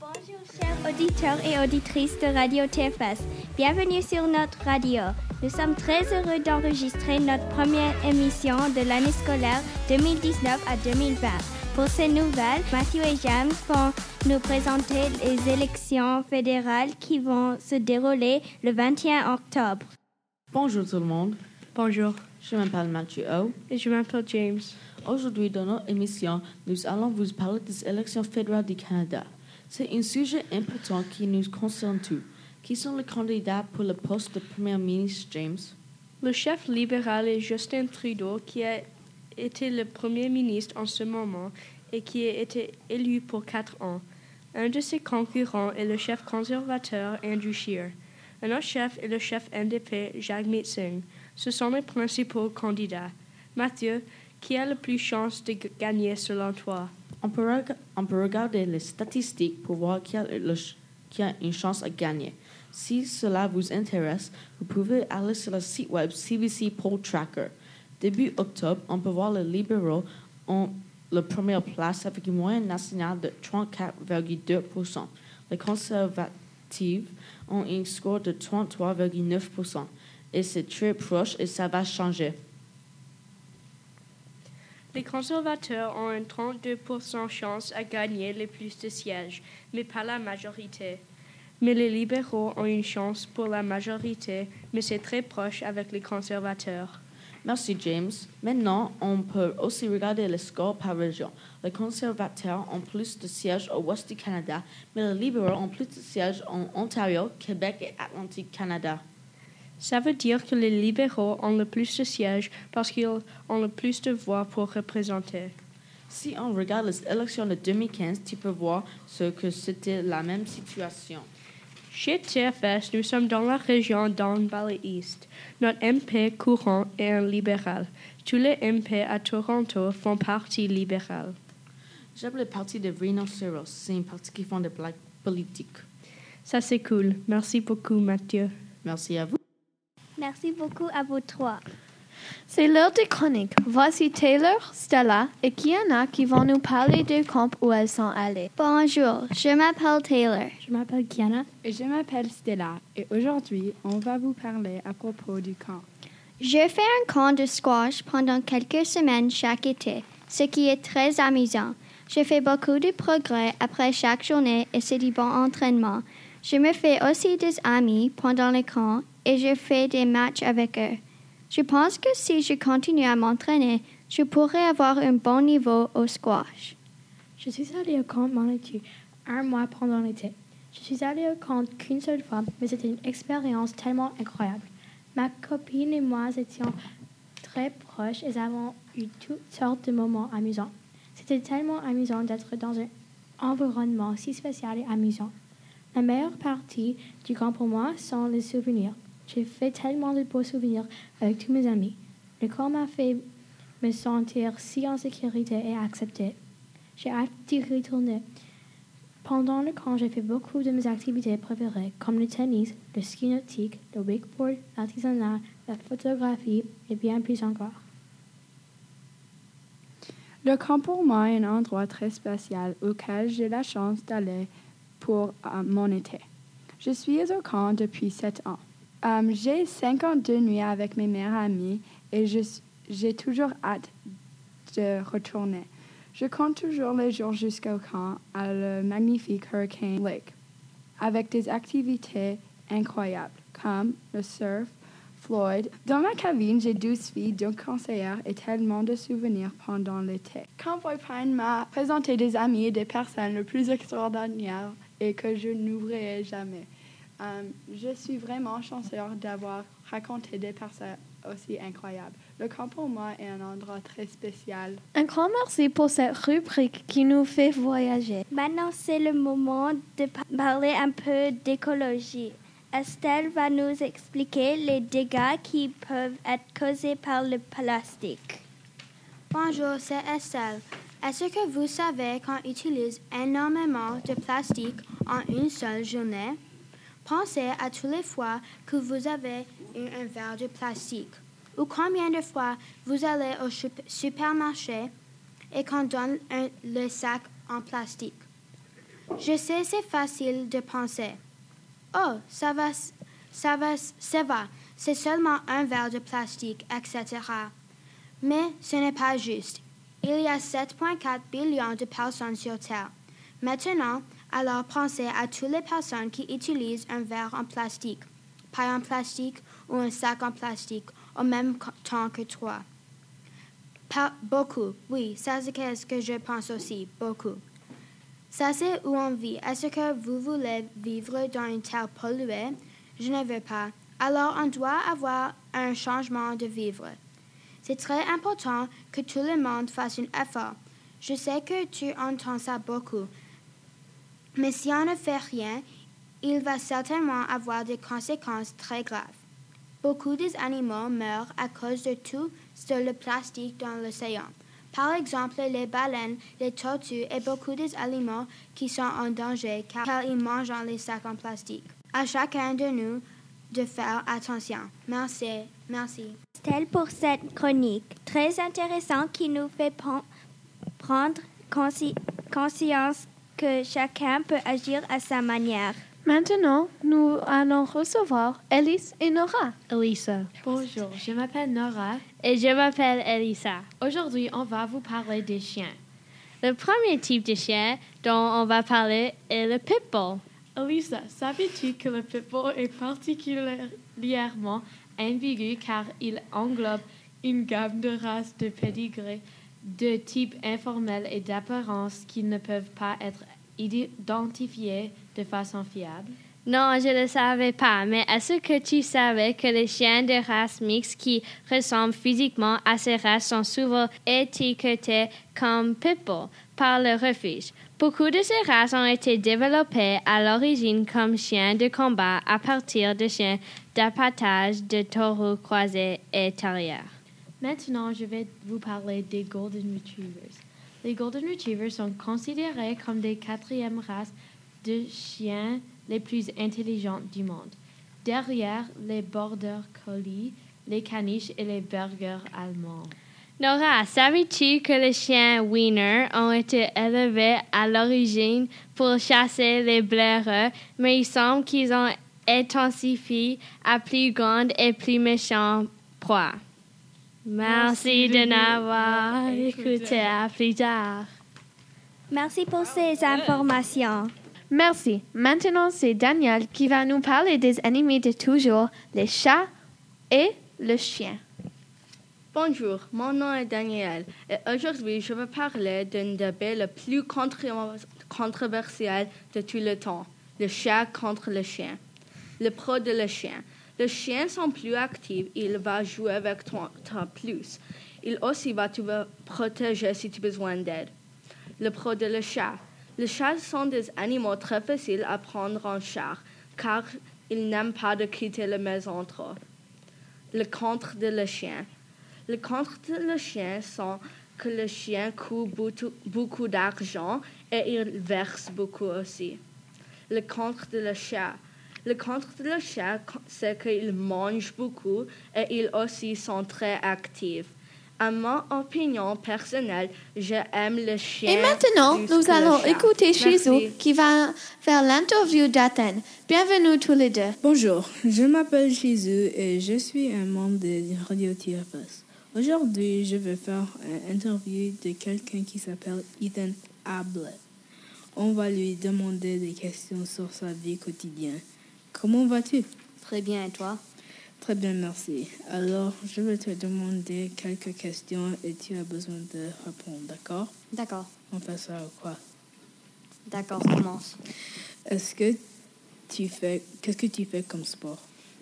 Bonjour chers auditeurs et auditrices de Radio TFS. Bienvenue sur notre radio. Nous sommes très heureux d'enregistrer notre première émission de l'année scolaire 2019 à 2020. Pour ces nouvelles, Mathieu et James vont nous présenter les élections fédérales qui vont se dérouler le 21 octobre. Bonjour tout le monde, Bonjour, je m'appelle Mathieu O. et je m'appelle James. Aujourd'hui, dans notre émission, nous allons vous parler des élections fédérales du Canada. C'est un sujet important qui nous concerne tous. Qui sont les candidats pour le poste de Premier ministre, James? Le chef libéral est Justin Trudeau, qui a été le premier ministre en ce moment et qui a été élu pour quatre ans. Un de ses concurrents est le chef conservateur Andrew Scheer. Un autre chef est le chef NDP Jagmeet Singh. Ce sont les principaux candidats. Mathieu, qui a le plus chance de gagner selon toi? On peut, regarder les statistiques pour voir qui a, une chance à gagner. Si cela vous intéresse, vous pouvez aller sur le site web CBC Poll Tracker. Début octobre, on peut voir les libéraux ont la première place avec une moyenne nationale de 34,2%. Les ont un score de 33,9%. Et c'est très proche et ça va changer. Les conservateurs ont un 32% chance à gagner le plus de sièges, mais pas la majorité. Mais les libéraux ont une chance pour la majorité, mais c'est très proche avec les conservateurs. Merci James. Maintenant, on peut aussi regarder les scores par région. Les conservateurs ont plus de sièges au ouest du Canada, mais les libéraux ont plus de sièges en Ontario, Québec et Atlantique Canada. Ça veut dire que les libéraux ont le plus de sièges parce qu'ils ont le plus de voix pour représenter. Si on regarde les élections de 2015, tu peux voir ce que c'était la même situation. Chez TFS, nous sommes dans la région Don Valley East. Notre MP courant est un libéral. Tous les MP à Toronto font partie libérale. J'aime le parti de Rhinoceros. C'est un parti qui font des blagues politiques. Ça, c'est cool. Merci beaucoup, Mathieu. Merci à vous. Merci beaucoup à vous trois. C'est l'heure des chroniques. Voici Taylor, Stella et Kiana qui vont nous parler du camp où elles sont allées. Bonjour, je m'appelle Taylor. Je m'appelle Kiana et je m'appelle Stella et aujourd'hui on va vous parler à propos du camp. Je fais un camp de squash pendant quelques semaines chaque été, ce qui est très amusant. Je fais beaucoup de progrès après chaque journée et c'est du bon entraînement. Je me fais aussi des amis pendant le camp et je fais des matchs avec eux. Je pense que si je continue à m'entraîner, je pourrais avoir un bon niveau au squash. Je suis allée au camp Manitou un mois pendant l'été. Je suis allée au camp qu'une seule fois, mais c'était une expérience tellement incroyable. Ma copine et moi étions très proches et avons eu toutes sortes de moments amusants. C'était tellement amusant d'être dans un environnement si spécial et amusant. La meilleure partie du camp pour moi sont les souvenirs. J'ai fait tellement de beaux souvenirs avec tous mes amis. Le camp m'a fait me sentir si en sécurité et accepté. J'ai hâte d'y retourner. Pendant le camp, j'ai fait beaucoup de mes activités préférées, comme le tennis, le ski nautique, le wakeboard, l'artisanat, la photographie et bien plus encore. Le camp pour moi est un endroit très spécial auquel j'ai la chance d'aller pour euh, mon été. Je suis au camp depuis sept ans. Euh, j'ai 52 nuits avec mes meilleures amies et j'ai toujours hâte de retourner. Je compte toujours les jours jusqu'au camp à le magnifique Hurricane Lake, avec des activités incroyables comme le surf, Floyd. Dans ma cabine, j'ai 12 filles, deux conseillères et tellement de souvenirs pendant l'été. Camp Boypine m'a présenté des amis et des personnes les plus extraordinaires et que je n'oublierai jamais. Euh, je suis vraiment chanceuse d'avoir raconté des personnes aussi incroyables. Le camp pour moi est un endroit très spécial. Un grand merci pour cette rubrique qui nous fait voyager. Maintenant, c'est le moment de pa- parler un peu d'écologie. Estelle va nous expliquer les dégâts qui peuvent être causés par le plastique. Bonjour, c'est Estelle. Est-ce que vous savez qu'on utilise énormément de plastique en une seule journée? Pensez à toutes les fois que vous avez eu un verre de plastique ou combien de fois vous allez au supermarché et qu'on donne le sac en plastique. Je sais, c'est facile de penser. Oh, ça va, ça va, ça va, c'est seulement un verre de plastique, etc. Mais ce n'est pas juste. Il y a 7,4 billions de personnes sur Terre. Maintenant, alors pensez à toutes les personnes qui utilisent un verre en plastique, paille en plastique ou un sac en plastique au même temps que toi. Beaucoup, oui, ça c'est ce que je pense aussi, beaucoup. Ça c'est où on vit. Est-ce que vous voulez vivre dans une terre polluée? Je ne veux pas. Alors on doit avoir un changement de vivre. C'est très important que tout le monde fasse un effort. Je sais que tu entends ça beaucoup. Mais si on ne fait rien, il va certainement avoir des conséquences très graves. Beaucoup des animaux meurent à cause de tout sur le plastique dans l'océan. Par exemple, les baleines, les tortues et beaucoup des aliments qui sont en danger car, ils mangent les sacs en plastique. À chacun de nous de faire attention. Merci. Merci. Stella pour cette chronique très intéressante qui nous fait prendre consci- conscience que chacun peut agir à sa manière. Maintenant, nous allons recevoir Alice et Nora. Elisa. Bonjour, je m'appelle Nora. Et je m'appelle Elisa. Aujourd'hui, on va vous parler des chiens. Le premier type de chien dont on va parler est le pitbull. Elisa, savais-tu que le pitbull est particulièrement ambigu car il englobe une gamme de races de pédigré de type informel et d'apparence qui ne peuvent pas être identifiées de façon fiable? Non, je ne le savais pas, mais est-ce que tu savais que les chiens de race mixte qui ressemblent physiquement à ces races sont souvent étiquetés comme pitbull par le refuge? Beaucoup de ces races ont été développées à l'origine comme chiens de combat à partir de chiens d'appâtage de taureaux croisés et terriers. Maintenant, je vais vous parler des Golden Retrievers. Les Golden Retrievers sont considérés comme des quatrièmes races de chiens les plus intelligentes du monde, derrière les Border Collie, les caniches et les Berger allemands. Nora, savais-tu que les chiens Wiener ont été élevés à l'origine pour chasser les blaireux, mais il semble qu'ils ont intensifié à plus grande et plus méchante proie? Merci de n'avoir écouté. À plus tard. Merci pour ces informations. Merci. Maintenant, c'est Daniel qui va nous parler des ennemis de toujours, les chats et le chien. Bonjour, mon nom est Daniel et aujourd'hui je vais parler d'un débat le plus contro- controversial de tout le temps, le chat contre le chien. Le pro de le chien. Le chien sont plus actifs, il va jouer avec toi, plus. Il aussi va te protéger si tu as besoin d'aide. Le pro de le chat. Les chats sont des animaux très faciles à prendre en charge car ils n'aiment pas de quitter la maison trop. Le contre de le chien. Le contre de le chien sont que le chien coûte beaucoup d'argent et il verse beaucoup aussi. Le contre de le chat. Le contre de le chat, c'est qu'il mange beaucoup et ils aussi sont très actifs. À mon opinion personnelle, j'aime le chien. Et maintenant, nous allons écouter Shizu Merci. qui va faire l'interview d'Athènes. Bienvenue tous les deux. Bonjour, je m'appelle Shizu et je suis un membre de Radio TFS. Aujourd'hui, je vais faire une interview de quelqu'un qui s'appelle Ethan Ablett. On va lui demander des questions sur sa vie quotidienne. Comment vas-tu? Très bien, et toi? Très bien, merci. Alors, je vais te demander quelques questions et tu as besoin de répondre, d'accord? D'accord, On fait ça ou quoi? d'accord, commence. Est-ce que tu fais, qu'est-ce que tu fais comme sport?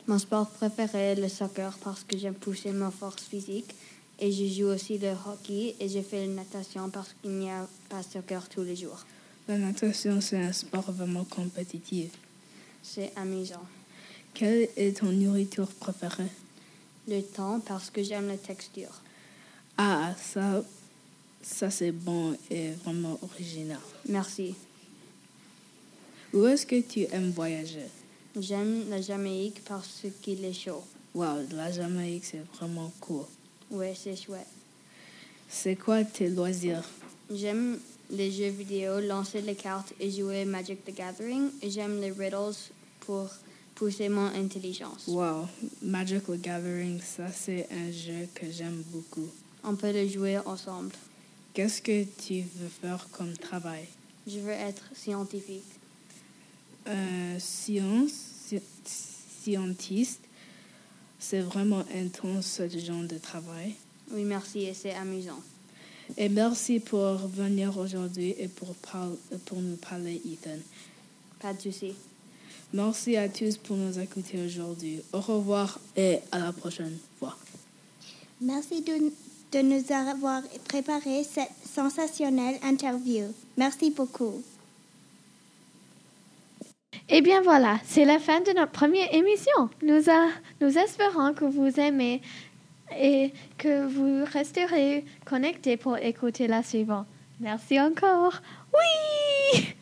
Mon sport préféré est le soccer parce que j'aime pousser ma force physique. Et je joue aussi le hockey et je fais la natation parce qu'il n'y a pas de soccer tous les jours. La natation, c'est un sport vraiment compétitif. C'est amusant. Quelle est ton nourriture préférée? Le temps parce que j'aime la texture. Ah, ça, ça c'est bon et vraiment original. Merci. Où est-ce que tu aimes voyager? J'aime la Jamaïque parce qu'il est chaud. Wow, la Jamaïque, c'est vraiment cool. Ouais, c'est chouette. C'est quoi tes loisirs? J'aime les jeux vidéo, lancer les cartes et jouer Magic the Gathering. J'aime les riddles pour pousser mon intelligence. Wow, Magic the Gathering, ça c'est un jeu que j'aime beaucoup. On peut le jouer ensemble. Qu'est-ce que tu veux faire comme travail? Je veux être scientifique. Euh, science, sci- scientiste, c'est vraiment intense ce genre de travail. Oui, merci et c'est amusant. Et merci pour venir aujourd'hui et pour, parler, pour nous parler, Ethan. Pas de souci. Merci à tous pour nous écouter aujourd'hui. Au revoir et à la prochaine fois. Merci de, de nous avoir préparé cette sensationnelle interview. Merci beaucoup. Eh bien voilà, c'est la fin de notre première émission. Nous, a- nous espérons que vous aimez et que vous resterez connectés pour écouter la suivante. Merci encore. Oui!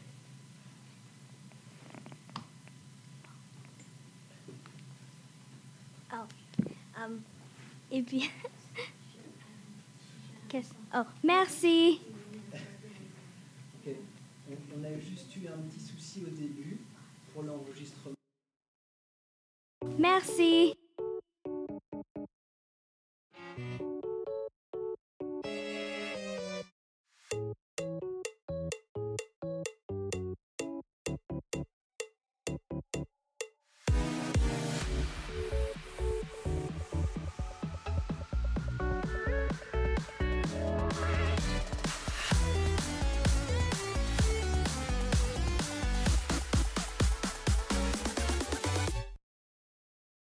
Um, et puis, qu'est-ce- oh, merci. On a juste eu un petit souci au début pour l'enregistrement. Merci.